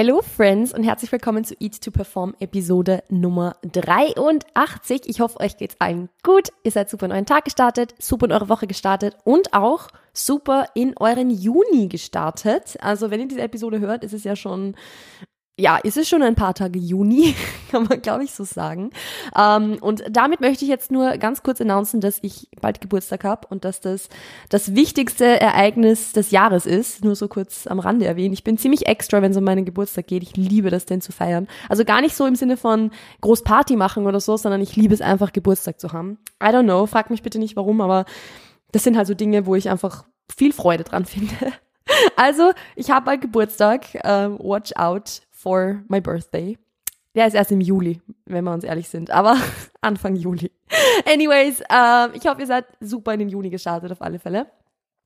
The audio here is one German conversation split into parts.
Hello Friends und herzlich willkommen zu Eat to Perform Episode Nummer 83. Ich hoffe, euch geht's allen gut. Ihr seid super in euren Tag gestartet, super in eure Woche gestartet und auch super in euren Juni gestartet. Also wenn ihr diese Episode hört, ist es ja schon ja, ist es schon ein paar Tage Juni, kann man glaube ich so sagen. Ähm, und damit möchte ich jetzt nur ganz kurz announcen, dass ich bald Geburtstag habe und dass das das wichtigste Ereignis des Jahres ist. Nur so kurz am Rande erwähnen. Ich bin ziemlich extra, wenn es um meinen Geburtstag geht. Ich liebe das denn zu feiern. Also gar nicht so im Sinne von groß Party machen oder so, sondern ich liebe es einfach Geburtstag zu haben. I don't know, frag mich bitte nicht warum, aber das sind halt so Dinge, wo ich einfach viel Freude dran finde. Also, ich habe bald Geburtstag. Uh, watch out for my birthday. Der ist erst im Juli, wenn wir uns ehrlich sind, aber Anfang Juli. Anyways, äh, ich hoffe, ihr seid super in den Juni gestartet, auf alle Fälle.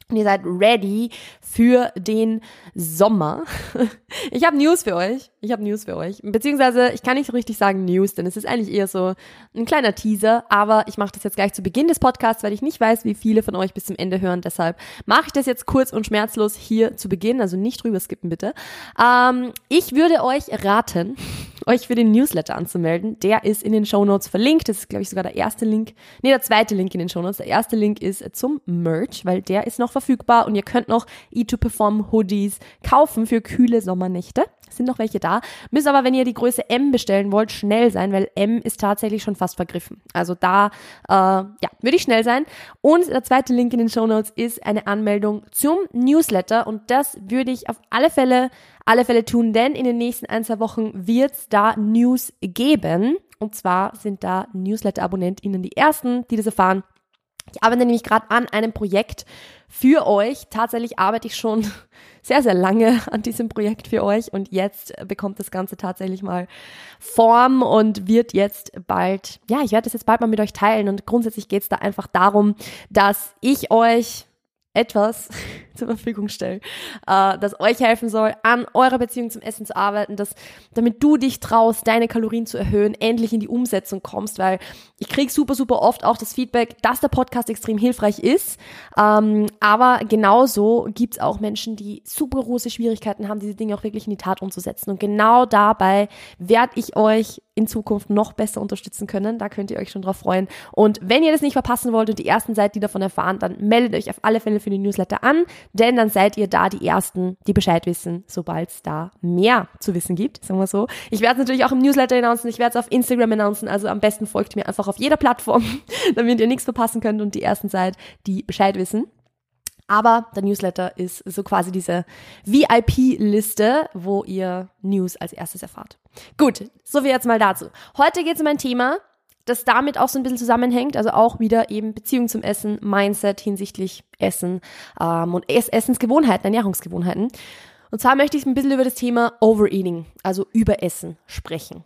Und ihr seid ready für den Sommer. Ich habe News für euch. Ich habe News für euch. Beziehungsweise, ich kann nicht so richtig sagen News, denn es ist eigentlich eher so ein kleiner Teaser. Aber ich mache das jetzt gleich zu Beginn des Podcasts, weil ich nicht weiß, wie viele von euch bis zum Ende hören. Deshalb mache ich das jetzt kurz und schmerzlos hier zu Beginn. Also nicht drüber skippen, bitte. Ähm, ich würde euch raten, euch für den Newsletter anzumelden. Der ist in den Show Notes verlinkt. Das ist, glaube ich, sogar der erste Link. Nee, der zweite Link in den Show Notes. Der erste Link ist zum Merch, weil der ist noch verfügbar und ihr könnt noch E2Perform Hoodies kaufen für kühle Sommernächte. Sind noch welche da. Müsst aber, wenn ihr die Größe M bestellen wollt, schnell sein, weil M ist tatsächlich schon fast vergriffen. Also da, äh, ja, würde ich schnell sein. Und der zweite Link in den Show Notes ist eine Anmeldung zum Newsletter und das würde ich auf alle Fälle, alle Fälle tun, denn in den nächsten ein, zwei Wochen wird es da News geben. Und zwar sind da Newsletter-AbonnentInnen die ersten, die das erfahren. Ich arbeite nämlich gerade an einem Projekt für euch. Tatsächlich arbeite ich schon sehr, sehr lange an diesem Projekt für euch und jetzt bekommt das Ganze tatsächlich mal Form und wird jetzt bald, ja, ich werde das jetzt bald mal mit euch teilen und grundsätzlich geht es da einfach darum, dass ich euch etwas zur Verfügung stelle, äh, das euch helfen soll, an eurer Beziehung zum Essen zu arbeiten, dass, damit du dich traust, deine Kalorien zu erhöhen, endlich in die Umsetzung kommst, weil ich krieg super, super oft auch das Feedback, dass der Podcast extrem hilfreich ist, ähm, aber genauso gibt's auch Menschen, die super große Schwierigkeiten haben, diese Dinge auch wirklich in die Tat umzusetzen und genau dabei werde ich euch in Zukunft noch besser unterstützen können. Da könnt ihr euch schon drauf freuen. Und wenn ihr das nicht verpassen wollt und die ersten seid, die davon erfahren, dann meldet euch auf alle Fälle für den Newsletter an, denn dann seid ihr da die Ersten, die Bescheid wissen, sobald es da mehr zu wissen gibt, sagen wir so. Ich werde es natürlich auch im Newsletter announcen, ich werde es auf Instagram announcen, also am besten folgt mir einfach auf jeder Plattform, damit ihr nichts verpassen könnt und die Ersten seid, die Bescheid wissen. Aber der Newsletter ist so quasi diese VIP-Liste, wo ihr News als erstes erfahrt. Gut, so viel jetzt mal dazu. Heute geht es um ein Thema, das damit auch so ein bisschen zusammenhängt, also auch wieder eben Beziehung zum Essen, Mindset hinsichtlich Essen ähm, und Ess Essensgewohnheiten, Ernährungsgewohnheiten. Und zwar möchte ich ein bisschen über das Thema Overeating, also Überessen sprechen.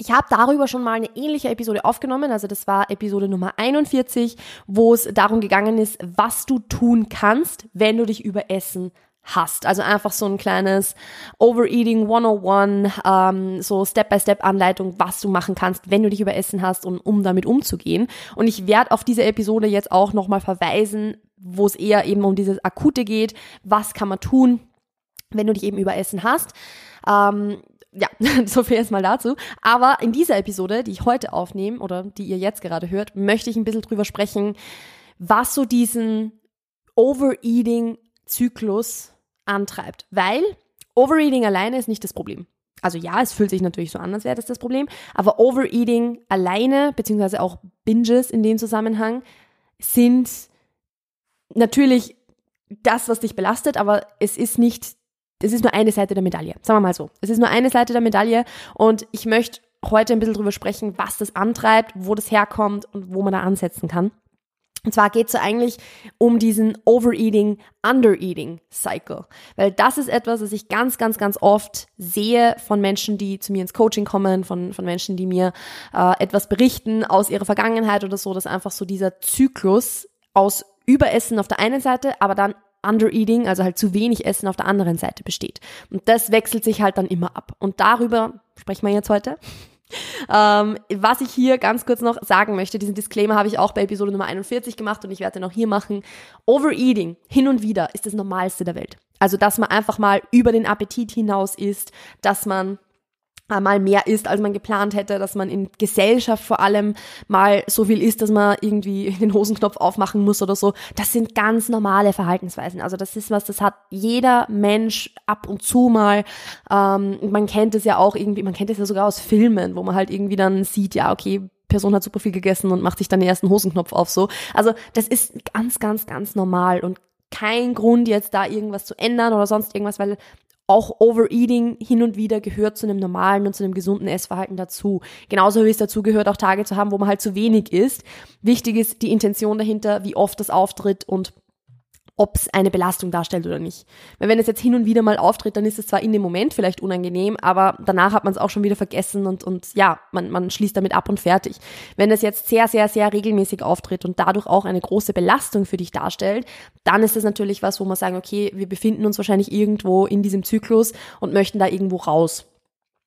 Ich habe darüber schon mal eine ähnliche Episode aufgenommen, also das war Episode Nummer 41, wo es darum gegangen ist, was du tun kannst, wenn du dich überessen hast. Also einfach so ein kleines Overeating 101, ähm, so Step-by-Step-Anleitung, was du machen kannst, wenn du dich überessen hast und um damit umzugehen. Und ich werde auf diese Episode jetzt auch nochmal verweisen, wo es eher eben um dieses Akute geht. Was kann man tun, wenn du dich eben überessen hast? Ähm, ja, so viel erstmal dazu. Aber in dieser Episode, die ich heute aufnehme oder die ihr jetzt gerade hört, möchte ich ein bisschen drüber sprechen, was so diesen Overeating-Zyklus antreibt. Weil Overeating alleine ist nicht das Problem. Also ja, es fühlt sich natürlich so an, als wäre das das Problem, aber Overeating alleine, beziehungsweise auch Binges in dem Zusammenhang, sind natürlich das, was dich belastet, aber es ist nicht es ist nur eine Seite der Medaille. Sagen wir mal so. Es ist nur eine Seite der Medaille und ich möchte heute ein bisschen drüber sprechen, was das antreibt, wo das herkommt und wo man da ansetzen kann. Und zwar geht es so eigentlich um diesen Overeating, Undereating Cycle. Weil das ist etwas, was ich ganz, ganz, ganz oft sehe von Menschen, die zu mir ins Coaching kommen, von, von Menschen, die mir äh, etwas berichten aus ihrer Vergangenheit oder so, dass einfach so dieser Zyklus aus Überessen auf der einen Seite, aber dann Undereating, also halt zu wenig Essen auf der anderen Seite besteht. Und das wechselt sich halt dann immer ab. Und darüber sprechen wir jetzt heute. Ähm, was ich hier ganz kurz noch sagen möchte, diesen Disclaimer habe ich auch bei Episode Nummer 41 gemacht und ich werde den auch hier machen. Overeating hin und wieder ist das Normalste der Welt. Also, dass man einfach mal über den Appetit hinaus isst, dass man mal mehr isst, als man geplant hätte, dass man in Gesellschaft vor allem mal so viel isst, dass man irgendwie den Hosenknopf aufmachen muss oder so. Das sind ganz normale Verhaltensweisen. Also das ist was, das hat jeder Mensch ab und zu mal. Ähm, man kennt es ja auch irgendwie, man kennt es ja sogar aus Filmen, wo man halt irgendwie dann sieht, ja, okay, Person hat super viel gegessen und macht sich dann den ersten Hosenknopf auf so. Also das ist ganz, ganz, ganz normal und kein Grund jetzt da irgendwas zu ändern oder sonst irgendwas, weil auch Overeating hin und wieder gehört zu einem normalen und zu einem gesunden Essverhalten dazu. Genauso wie es dazu gehört, auch Tage zu haben, wo man halt zu wenig isst. Wichtig ist die Intention dahinter, wie oft das auftritt und ob es eine Belastung darstellt oder nicht. Weil wenn es jetzt hin und wieder mal auftritt, dann ist es zwar in dem Moment vielleicht unangenehm, aber danach hat man es auch schon wieder vergessen und, und ja, man, man schließt damit ab und fertig. Wenn es jetzt sehr, sehr, sehr regelmäßig auftritt und dadurch auch eine große Belastung für dich darstellt, dann ist es natürlich was, wo man sagen, okay, wir befinden uns wahrscheinlich irgendwo in diesem Zyklus und möchten da irgendwo raus.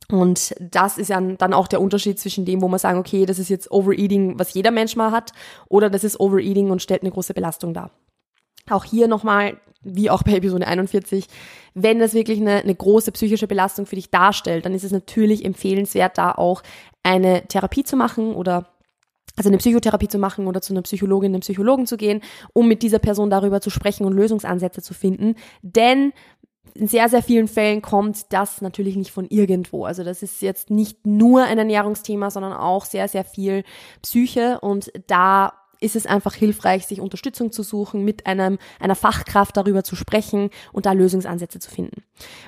Und das ist ja dann auch der Unterschied zwischen dem, wo man sagen, okay, das ist jetzt Overeating, was jeder Mensch mal hat, oder das ist Overeating und stellt eine große Belastung dar. Auch hier nochmal, wie auch bei Episode 41, wenn das wirklich eine, eine große psychische Belastung für dich darstellt, dann ist es natürlich empfehlenswert, da auch eine Therapie zu machen oder also eine Psychotherapie zu machen oder zu einer Psychologin, einem Psychologen zu gehen, um mit dieser Person darüber zu sprechen und Lösungsansätze zu finden. Denn in sehr, sehr vielen Fällen kommt das natürlich nicht von irgendwo. Also das ist jetzt nicht nur ein Ernährungsthema, sondern auch sehr, sehr viel Psyche und da ist es einfach hilfreich, sich Unterstützung zu suchen, mit einem, einer Fachkraft darüber zu sprechen und da Lösungsansätze zu finden.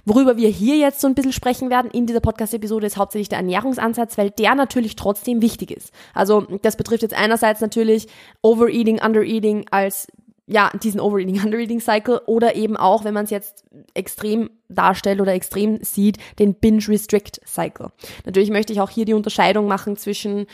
Worüber wir hier jetzt so ein bisschen sprechen werden in dieser Podcast-Episode ist hauptsächlich der Ernährungsansatz, weil der natürlich trotzdem wichtig ist. Also das betrifft jetzt einerseits natürlich Overeating, Undereating als ja, diesen Overeating, Undereating Cycle oder eben auch, wenn man es jetzt extrem darstellt oder extrem sieht, den Binge Restrict Cycle. Natürlich möchte ich auch hier die Unterscheidung machen zwischen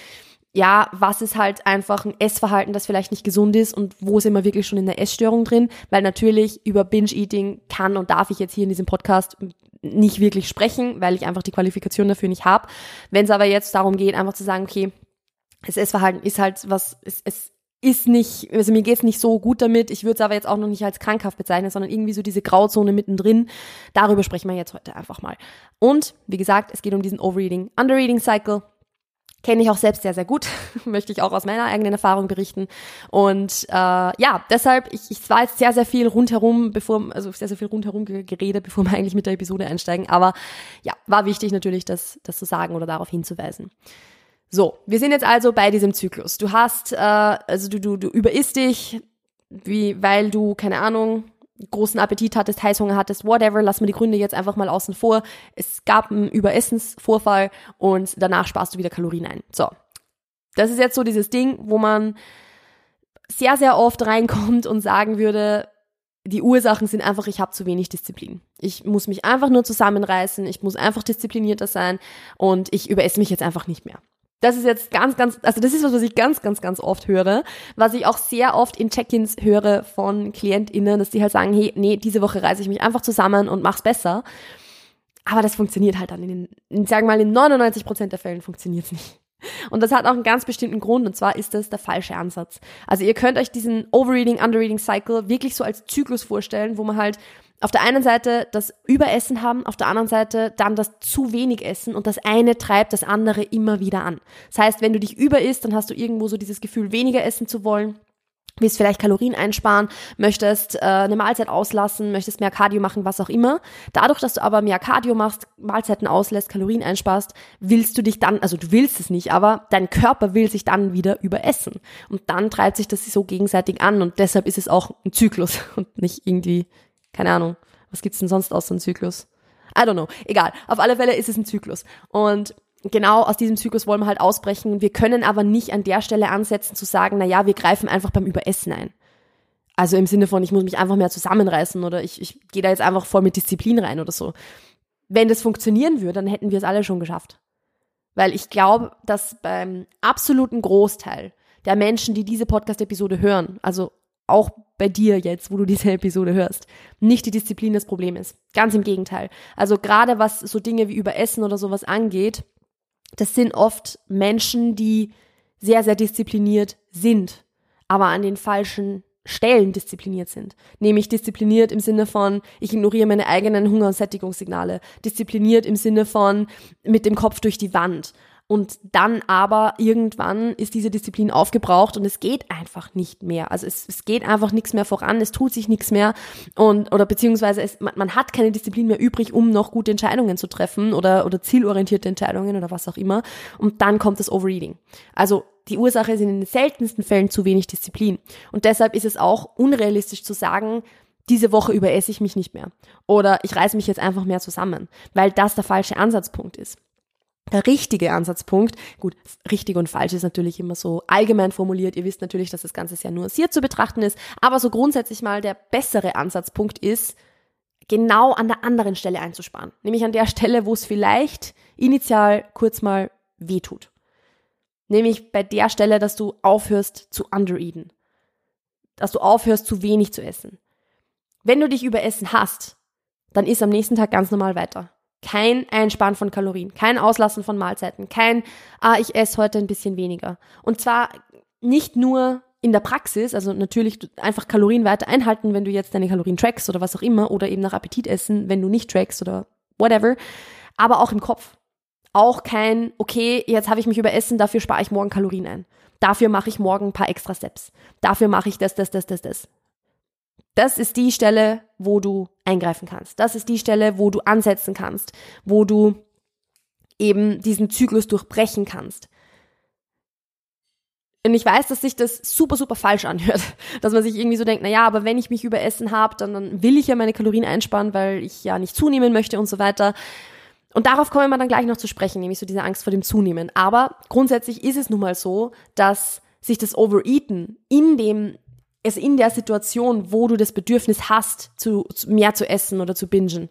ja, was ist halt einfach ein Essverhalten, das vielleicht nicht gesund ist und wo sind wir wirklich schon in der Essstörung drin? Weil natürlich über Binge-Eating kann und darf ich jetzt hier in diesem Podcast nicht wirklich sprechen, weil ich einfach die Qualifikation dafür nicht habe. Wenn es aber jetzt darum geht, einfach zu sagen, okay, das Essverhalten ist halt was, es, es ist nicht, also mir geht's nicht so gut damit, ich würde es aber jetzt auch noch nicht als krankhaft bezeichnen, sondern irgendwie so diese Grauzone mittendrin. Darüber sprechen wir jetzt heute einfach mal. Und wie gesagt, es geht um diesen Overeating, Undereating Cycle Kenne ich auch selbst sehr, sehr gut. Möchte ich auch aus meiner eigenen Erfahrung berichten. Und äh, ja, deshalb, ich, ich war jetzt sehr, sehr viel rundherum, bevor, also sehr, sehr viel rundherum geredet, bevor wir eigentlich mit der Episode einsteigen. Aber ja, war wichtig natürlich, das, das zu sagen oder darauf hinzuweisen. So, wir sind jetzt also bei diesem Zyklus. Du hast, äh, also du, du, du überisst dich, wie, weil du, keine Ahnung, großen Appetit hattest, Heißhunger hattest, whatever, lass mir die Gründe jetzt einfach mal außen vor. Es gab einen Überessensvorfall und danach sparst du wieder Kalorien ein. So. Das ist jetzt so dieses Ding, wo man sehr, sehr oft reinkommt und sagen würde, die Ursachen sind einfach, ich habe zu wenig Disziplin. Ich muss mich einfach nur zusammenreißen, ich muss einfach disziplinierter sein und ich überesse mich jetzt einfach nicht mehr. Das ist jetzt ganz, ganz, also das ist was, was ich ganz, ganz, ganz oft höre, was ich auch sehr oft in Check-ins höre von KlientInnen, dass die halt sagen, hey, nee, diese Woche reise ich mich einfach zusammen und mach's besser. Aber das funktioniert halt dann in den, sagen wir mal, in 99 Prozent der Fällen funktioniert's nicht. Und das hat auch einen ganz bestimmten Grund, und zwar ist das der falsche Ansatz. Also ihr könnt euch diesen Overreading, Underreading Cycle wirklich so als Zyklus vorstellen, wo man halt auf der einen Seite das Überessen haben, auf der anderen Seite dann das zu wenig Essen und das eine treibt das andere immer wieder an. Das heißt, wenn du dich überisst, dann hast du irgendwo so dieses Gefühl, weniger essen zu wollen willst vielleicht Kalorien einsparen, möchtest äh, eine Mahlzeit auslassen, möchtest mehr Cardio machen, was auch immer. Dadurch, dass du aber mehr Cardio machst, Mahlzeiten auslässt, Kalorien einsparst, willst du dich dann, also du willst es nicht, aber dein Körper will sich dann wieder überessen. Und dann treibt sich das so gegenseitig an und deshalb ist es auch ein Zyklus und nicht irgendwie keine Ahnung. Was gibt's denn sonst aus so einem Zyklus? I don't know. Egal. Auf alle Fälle ist es ein Zyklus. Und genau aus diesem Zyklus wollen wir halt ausbrechen. Wir können aber nicht an der Stelle ansetzen zu sagen, na ja, wir greifen einfach beim Überessen ein. Also im Sinne von, ich muss mich einfach mehr zusammenreißen oder ich, ich gehe da jetzt einfach voll mit Disziplin rein oder so. Wenn das funktionieren würde, dann hätten wir es alle schon geschafft. Weil ich glaube, dass beim absoluten Großteil der Menschen, die diese Podcast-Episode hören, also auch bei dir jetzt, wo du diese Episode hörst, nicht die Disziplin das Problem ist. Ganz im Gegenteil. Also gerade was so Dinge wie Überessen oder sowas angeht, das sind oft Menschen, die sehr, sehr diszipliniert sind, aber an den falschen Stellen diszipliniert sind. Nämlich diszipliniert im Sinne von, ich ignoriere meine eigenen Hunger- und Sättigungssignale. Diszipliniert im Sinne von, mit dem Kopf durch die Wand. Und dann aber irgendwann ist diese Disziplin aufgebraucht und es geht einfach nicht mehr. Also es, es geht einfach nichts mehr voran, es tut sich nichts mehr und oder beziehungsweise es, man, man hat keine Disziplin mehr übrig, um noch gute Entscheidungen zu treffen oder oder zielorientierte Entscheidungen oder was auch immer. Und dann kommt das Overeating. Also die Ursache ist in den seltensten Fällen zu wenig Disziplin. Und deshalb ist es auch unrealistisch zu sagen, diese Woche über esse ich mich nicht mehr. Oder ich reiße mich jetzt einfach mehr zusammen, weil das der falsche Ansatzpunkt ist der richtige Ansatzpunkt, gut, richtig und falsch ist natürlich immer so allgemein formuliert. Ihr wisst natürlich, dass das Ganze sehr nuanciert zu betrachten ist, aber so grundsätzlich mal der bessere Ansatzpunkt ist, genau an der anderen Stelle einzusparen. Nämlich an der Stelle, wo es vielleicht initial kurz mal weh tut. Nämlich bei der Stelle, dass du aufhörst zu undereaten. Dass du aufhörst zu wenig zu essen. Wenn du dich überessen hast, dann ist am nächsten Tag ganz normal weiter. Kein Einsparen von Kalorien, kein Auslassen von Mahlzeiten, kein, ah, ich esse heute ein bisschen weniger. Und zwar nicht nur in der Praxis, also natürlich einfach Kalorien weiter einhalten, wenn du jetzt deine Kalorien trackst oder was auch immer, oder eben nach Appetit essen, wenn du nicht trackst oder whatever, aber auch im Kopf. Auch kein, okay, jetzt habe ich mich überessen, dafür spare ich morgen Kalorien ein. Dafür mache ich morgen ein paar extra Steps. Dafür mache ich das, das, das, das, das. Das ist die Stelle, wo du eingreifen kannst. Das ist die Stelle, wo du ansetzen kannst, wo du eben diesen Zyklus durchbrechen kannst. Und ich weiß, dass sich das super, super falsch anhört. Dass man sich irgendwie so denkt, na ja, aber wenn ich mich überessen habe, dann, dann will ich ja meine Kalorien einsparen, weil ich ja nicht zunehmen möchte und so weiter. Und darauf kommen wir dann gleich noch zu sprechen, nämlich so diese Angst vor dem Zunehmen. Aber grundsätzlich ist es nun mal so, dass sich das Overeaten in dem es in der Situation, wo du das Bedürfnis hast, zu, mehr zu essen oder zu bingen,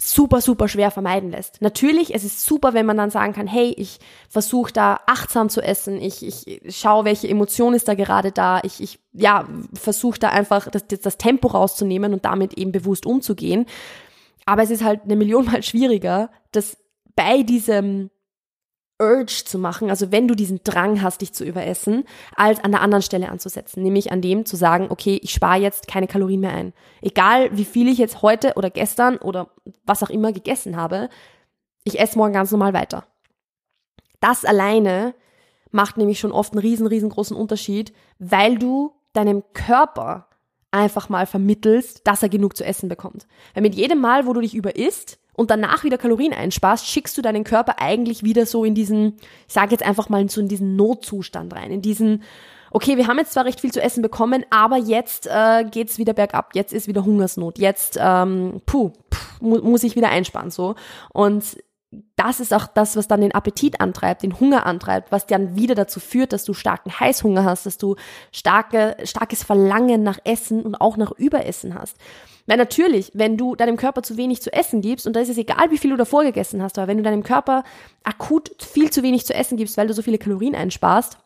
super, super schwer vermeiden lässt. Natürlich, es ist super, wenn man dann sagen kann, hey, ich versuche da achtsam zu essen, ich, ich schaue, welche Emotion ist da gerade da, ich, ich ja, versuche da einfach das, das Tempo rauszunehmen und damit eben bewusst umzugehen. Aber es ist halt eine Million Mal schwieriger, das bei diesem Urge zu machen, also wenn du diesen Drang hast, dich zu überessen, als an der anderen Stelle anzusetzen, nämlich an dem zu sagen, okay, ich spare jetzt keine Kalorien mehr ein. Egal wie viel ich jetzt heute oder gestern oder was auch immer gegessen habe, ich esse morgen ganz normal weiter. Das alleine macht nämlich schon oft einen riesen, riesengroßen Unterschied, weil du deinem Körper einfach mal vermittelst, dass er genug zu essen bekommt. Weil mit jedem Mal, wo du dich überisst, und danach wieder Kalorien einsparst, schickst du deinen Körper eigentlich wieder so in diesen, ich sage jetzt einfach mal so in diesen Notzustand rein, in diesen, okay, wir haben jetzt zwar recht viel zu essen bekommen, aber jetzt äh, geht's wieder bergab, jetzt ist wieder Hungersnot, jetzt ähm, puh, puh mu muss ich wieder einsparen so. Und das ist auch das, was dann den Appetit antreibt, den Hunger antreibt, was dann wieder dazu führt, dass du starken Heißhunger hast, dass du starke, starkes Verlangen nach Essen und auch nach Überessen hast. Weil natürlich, wenn du deinem Körper zu wenig zu essen gibst, und da ist es egal, wie viel du davor gegessen hast, aber wenn du deinem Körper akut viel zu wenig zu essen gibst, weil du so viele Kalorien einsparst,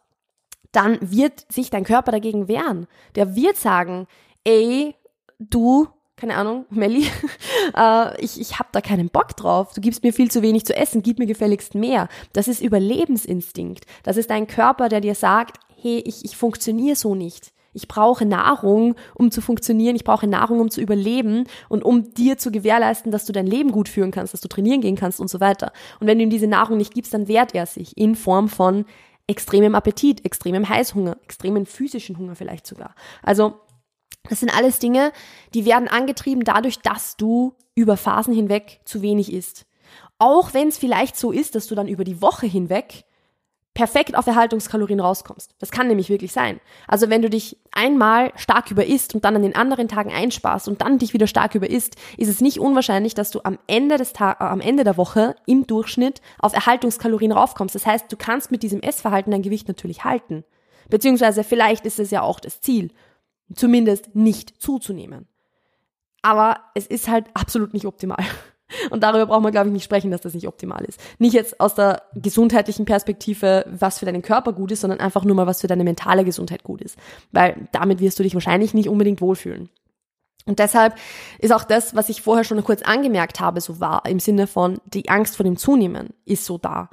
dann wird sich dein Körper dagegen wehren. Der wird sagen, ey, du, keine Ahnung, Melli, äh, ich, ich hab da keinen Bock drauf. Du gibst mir viel zu wenig zu essen, gib mir gefälligst mehr. Das ist Überlebensinstinkt. Das ist dein Körper, der dir sagt, hey, ich, ich funktioniere so nicht. Ich brauche Nahrung, um zu funktionieren. Ich brauche Nahrung, um zu überleben und um dir zu gewährleisten, dass du dein Leben gut führen kannst, dass du trainieren gehen kannst und so weiter. Und wenn du ihm diese Nahrung nicht gibst, dann wehrt er sich in Form von extremem Appetit, extremem Heißhunger, extremen physischen Hunger vielleicht sogar. Also das sind alles Dinge, die werden angetrieben dadurch, dass du über Phasen hinweg zu wenig isst. Auch wenn es vielleicht so ist, dass du dann über die Woche hinweg perfekt auf Erhaltungskalorien rauskommst. Das kann nämlich wirklich sein. Also wenn du dich einmal stark überisst und dann an den anderen Tagen einsparst und dann dich wieder stark überisst, ist es nicht unwahrscheinlich, dass du am Ende des Ta äh, am Ende der Woche im Durchschnitt auf Erhaltungskalorien raufkommst. Das heißt, du kannst mit diesem Essverhalten dein Gewicht natürlich halten. Beziehungsweise vielleicht ist es ja auch das Ziel, zumindest nicht zuzunehmen. Aber es ist halt absolut nicht optimal. Und darüber braucht man, glaube ich, nicht sprechen, dass das nicht optimal ist. Nicht jetzt aus der gesundheitlichen Perspektive, was für deinen Körper gut ist, sondern einfach nur mal, was für deine mentale Gesundheit gut ist. Weil damit wirst du dich wahrscheinlich nicht unbedingt wohlfühlen. Und deshalb ist auch das, was ich vorher schon kurz angemerkt habe, so wahr, im Sinne von die Angst vor dem Zunehmen ist so da.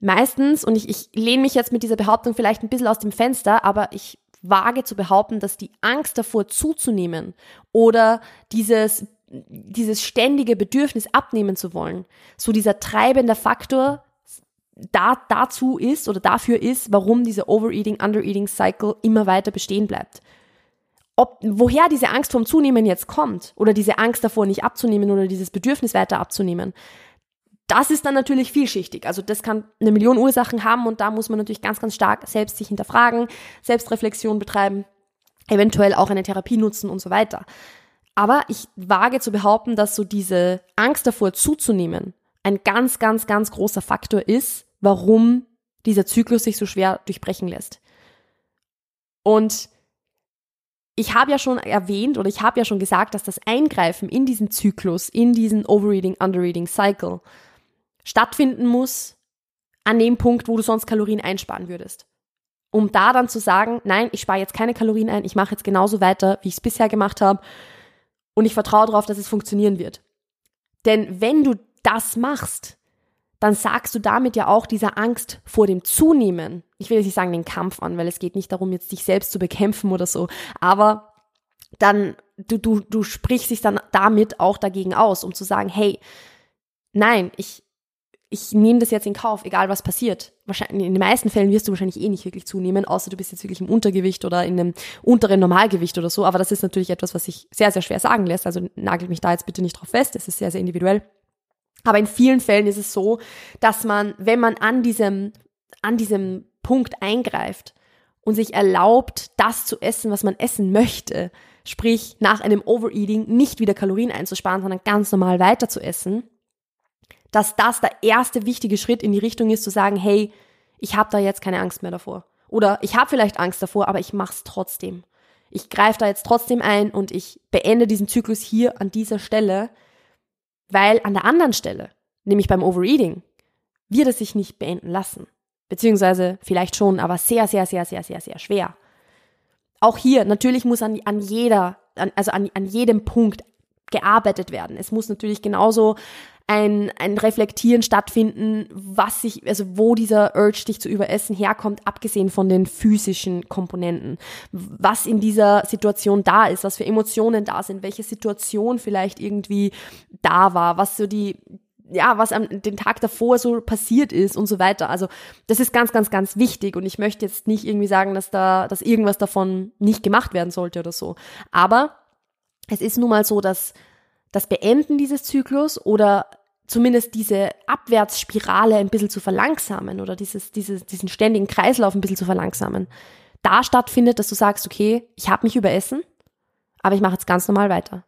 meistens, und ich, ich lehne mich jetzt mit dieser Behauptung vielleicht ein bisschen aus dem Fenster, aber ich wage zu behaupten, dass die Angst davor zuzunehmen oder dieses, dieses ständige Bedürfnis abnehmen zu wollen, so dieser treibende Faktor da, dazu ist oder dafür ist, warum dieser Overeating, Undereating Cycle immer weiter bestehen bleibt. Ob, woher diese Angst vom Zunehmen jetzt kommt oder diese Angst davor nicht abzunehmen oder dieses Bedürfnis weiter abzunehmen, das ist dann natürlich vielschichtig. Also das kann eine Million Ursachen haben und da muss man natürlich ganz, ganz stark selbst sich hinterfragen, Selbstreflexion betreiben, eventuell auch eine Therapie nutzen und so weiter. Aber ich wage zu behaupten, dass so diese Angst davor zuzunehmen ein ganz, ganz, ganz großer Faktor ist, warum dieser Zyklus sich so schwer durchbrechen lässt. Und ich habe ja schon erwähnt oder ich habe ja schon gesagt, dass das Eingreifen in diesen Zyklus, in diesen Overeating, Undereating Cycle stattfinden muss an dem Punkt, wo du sonst Kalorien einsparen würdest. Um da dann zu sagen, nein, ich spare jetzt keine Kalorien ein, ich mache jetzt genauso weiter, wie ich es bisher gemacht habe und ich vertraue darauf, dass es funktionieren wird. Denn wenn du das machst, dann sagst du damit ja auch dieser Angst vor dem Zunehmen, ich will jetzt nicht sagen den Kampf an, weil es geht nicht darum, jetzt dich selbst zu bekämpfen oder so, aber dann, du, du, du sprichst dich dann damit auch dagegen aus, um zu sagen, hey, nein, ich, ich nehme das jetzt in Kauf, egal was passiert. Wahrscheinlich, in den meisten Fällen wirst du wahrscheinlich eh nicht wirklich zunehmen, außer du bist jetzt wirklich im Untergewicht oder in einem unteren Normalgewicht oder so. Aber das ist natürlich etwas, was sich sehr, sehr schwer sagen lässt. Also nagelt mich da jetzt bitte nicht drauf fest. Es ist sehr, sehr individuell. Aber in vielen Fällen ist es so, dass man, wenn man an diesem, an diesem Punkt eingreift und sich erlaubt, das zu essen, was man essen möchte, sprich nach einem Overeating nicht wieder Kalorien einzusparen, sondern ganz normal weiter zu essen, dass das der erste wichtige Schritt in die Richtung ist, zu sagen, hey, ich habe da jetzt keine Angst mehr davor. Oder ich habe vielleicht Angst davor, aber ich mach's trotzdem. Ich greife da jetzt trotzdem ein und ich beende diesen Zyklus hier an dieser Stelle, weil an der anderen Stelle, nämlich beim Overeating, wird es sich nicht beenden lassen. Beziehungsweise vielleicht schon, aber sehr, sehr, sehr, sehr, sehr, sehr schwer. Auch hier, natürlich muss an, an jeder, an, also an, an jedem Punkt gearbeitet werden. Es muss natürlich genauso ein, ein Reflektieren stattfinden, was sich, also wo dieser Urge, dich zu überessen, herkommt, abgesehen von den physischen Komponenten. Was in dieser Situation da ist, was für Emotionen da sind, welche Situation vielleicht irgendwie da war, was so die, ja, was am den Tag davor so passiert ist und so weiter. Also das ist ganz, ganz, ganz wichtig und ich möchte jetzt nicht irgendwie sagen, dass da, dass irgendwas davon nicht gemacht werden sollte oder so. Aber es ist nun mal so, dass das Beenden dieses Zyklus oder zumindest diese Abwärtsspirale ein bisschen zu verlangsamen oder dieses, dieses, diesen ständigen Kreislauf ein bisschen zu verlangsamen, da stattfindet, dass du sagst, okay, ich habe mich überessen, aber ich mache jetzt ganz normal weiter.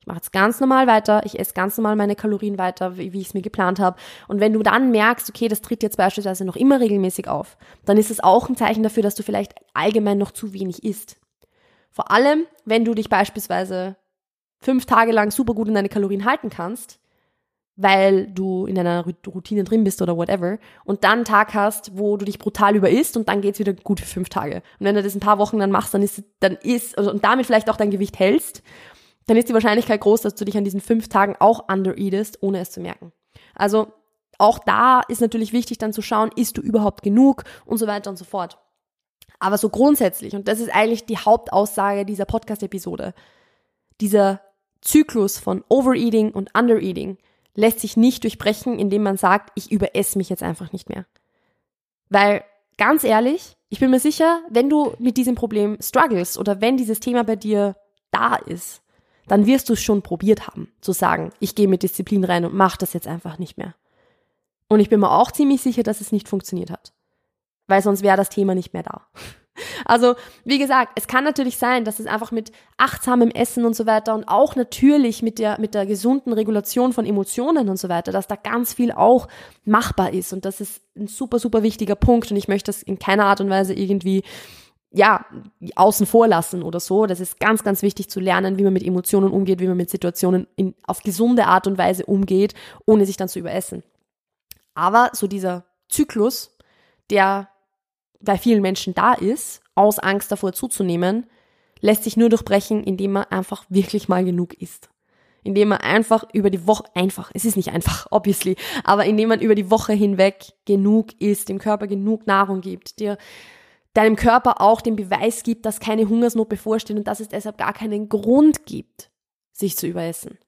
Ich mache jetzt ganz normal weiter, ich esse ganz normal meine Kalorien weiter, wie, wie ich es mir geplant habe. Und wenn du dann merkst, okay, das tritt jetzt beispielsweise noch immer regelmäßig auf, dann ist es auch ein Zeichen dafür, dass du vielleicht allgemein noch zu wenig isst. Vor allem, wenn du dich beispielsweise fünf Tage lang super gut in deine Kalorien halten kannst, weil du in deiner Routine drin bist oder whatever, und dann einen Tag hast, wo du dich brutal überisst und dann geht's wieder gut für fünf Tage. Und wenn du das ein paar Wochen dann machst, dann ist, dann ist, also, und damit vielleicht auch dein Gewicht hältst, dann ist die Wahrscheinlichkeit groß, dass du dich an diesen fünf Tagen auch undereatest, ohne es zu merken. Also, auch da ist natürlich wichtig dann zu schauen, isst du überhaupt genug und so weiter und so fort. Aber so grundsätzlich, und das ist eigentlich die Hauptaussage dieser Podcast-Episode, dieser Zyklus von Overeating und Undereating lässt sich nicht durchbrechen, indem man sagt, ich überesse mich jetzt einfach nicht mehr. Weil, ganz ehrlich, ich bin mir sicher, wenn du mit diesem Problem struggles oder wenn dieses Thema bei dir da ist, dann wirst du es schon probiert haben, zu sagen, ich gehe mit Disziplin rein und mach das jetzt einfach nicht mehr. Und ich bin mir auch ziemlich sicher, dass es nicht funktioniert hat. Weil sonst wäre das Thema nicht mehr da. Also, wie gesagt, es kann natürlich sein, dass es einfach mit achtsamem Essen und so weiter und auch natürlich mit der, mit der gesunden Regulation von Emotionen und so weiter, dass da ganz viel auch machbar ist. Und das ist ein super, super wichtiger Punkt. Und ich möchte das in keiner Art und Weise irgendwie ja, außen vor lassen oder so. Das ist ganz, ganz wichtig zu lernen, wie man mit Emotionen umgeht, wie man mit Situationen in, auf gesunde Art und Weise umgeht, ohne sich dann zu überessen. Aber so dieser Zyklus, der bei vielen Menschen da ist, aus Angst davor zuzunehmen, lässt sich nur durchbrechen, indem man einfach wirklich mal genug isst. indem man einfach über die Woche, einfach, es ist nicht einfach, obviously, aber indem man über die Woche hinweg genug isst, dem Körper genug Nahrung gibt, dir deinem Körper auch den Beweis gibt, dass keine Hungersnot bevorsteht und dass es deshalb gar keinen Grund gibt, sich zu überessen.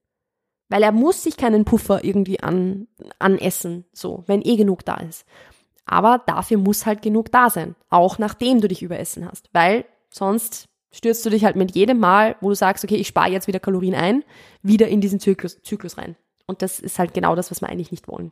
Weil er muss sich keinen Puffer irgendwie an, anessen, so, wenn eh genug da ist. Aber dafür muss halt genug da sein, auch nachdem du dich überessen hast, weil sonst stürzt du dich halt mit jedem Mal, wo du sagst, okay, ich spare jetzt wieder Kalorien ein, wieder in diesen Zyklus, Zyklus rein. Und das ist halt genau das, was wir eigentlich nicht wollen.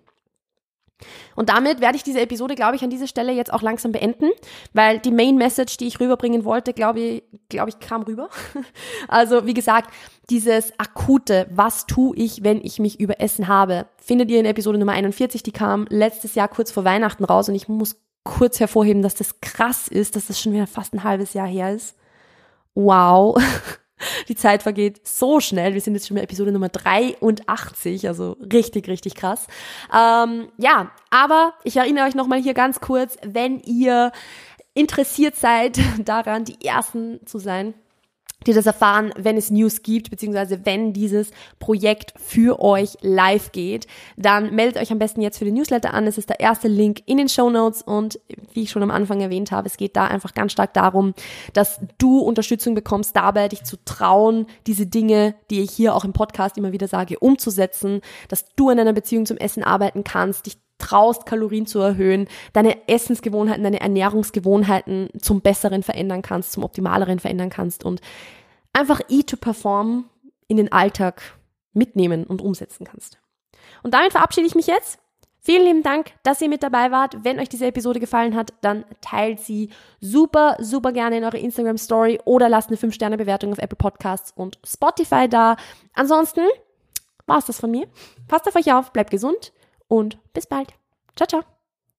Und damit werde ich diese Episode, glaube ich, an dieser Stelle jetzt auch langsam beenden, weil die Main Message, die ich rüberbringen wollte, glaube ich, glaube ich, kam rüber. Also, wie gesagt, dieses akute, was tue ich, wenn ich mich überessen habe, findet ihr in Episode Nummer 41, die kam letztes Jahr kurz vor Weihnachten raus und ich muss kurz hervorheben, dass das krass ist, dass das schon wieder fast ein halbes Jahr her ist. Wow, die Zeit vergeht so schnell. Wir sind jetzt schon bei Episode Nummer 83, also richtig, richtig krass. Ähm, ja, aber ich erinnere euch nochmal hier ganz kurz, wenn ihr interessiert seid daran, die Ersten zu sein, die das erfahren, wenn es News gibt, beziehungsweise wenn dieses Projekt für euch live geht, dann meldet euch am besten jetzt für den Newsletter an. Es ist der erste Link in den Show Notes und wie ich schon am Anfang erwähnt habe, es geht da einfach ganz stark darum, dass du Unterstützung bekommst, dabei dich zu trauen, diese Dinge, die ich hier auch im Podcast immer wieder sage, umzusetzen, dass du in einer Beziehung zum Essen arbeiten kannst, dich traust, Kalorien zu erhöhen, deine Essensgewohnheiten, deine Ernährungsgewohnheiten zum Besseren verändern kannst, zum Optimaleren verändern kannst und einfach Eat to Perform in den Alltag mitnehmen und umsetzen kannst. Und damit verabschiede ich mich jetzt. Vielen lieben Dank, dass ihr mit dabei wart. Wenn euch diese Episode gefallen hat, dann teilt sie super, super gerne in eure Instagram Story oder lasst eine 5-Sterne-Bewertung auf Apple Podcasts und Spotify da. Ansonsten war es das von mir. Passt auf euch auf, bleibt gesund und bis bald. Ciao, ciao.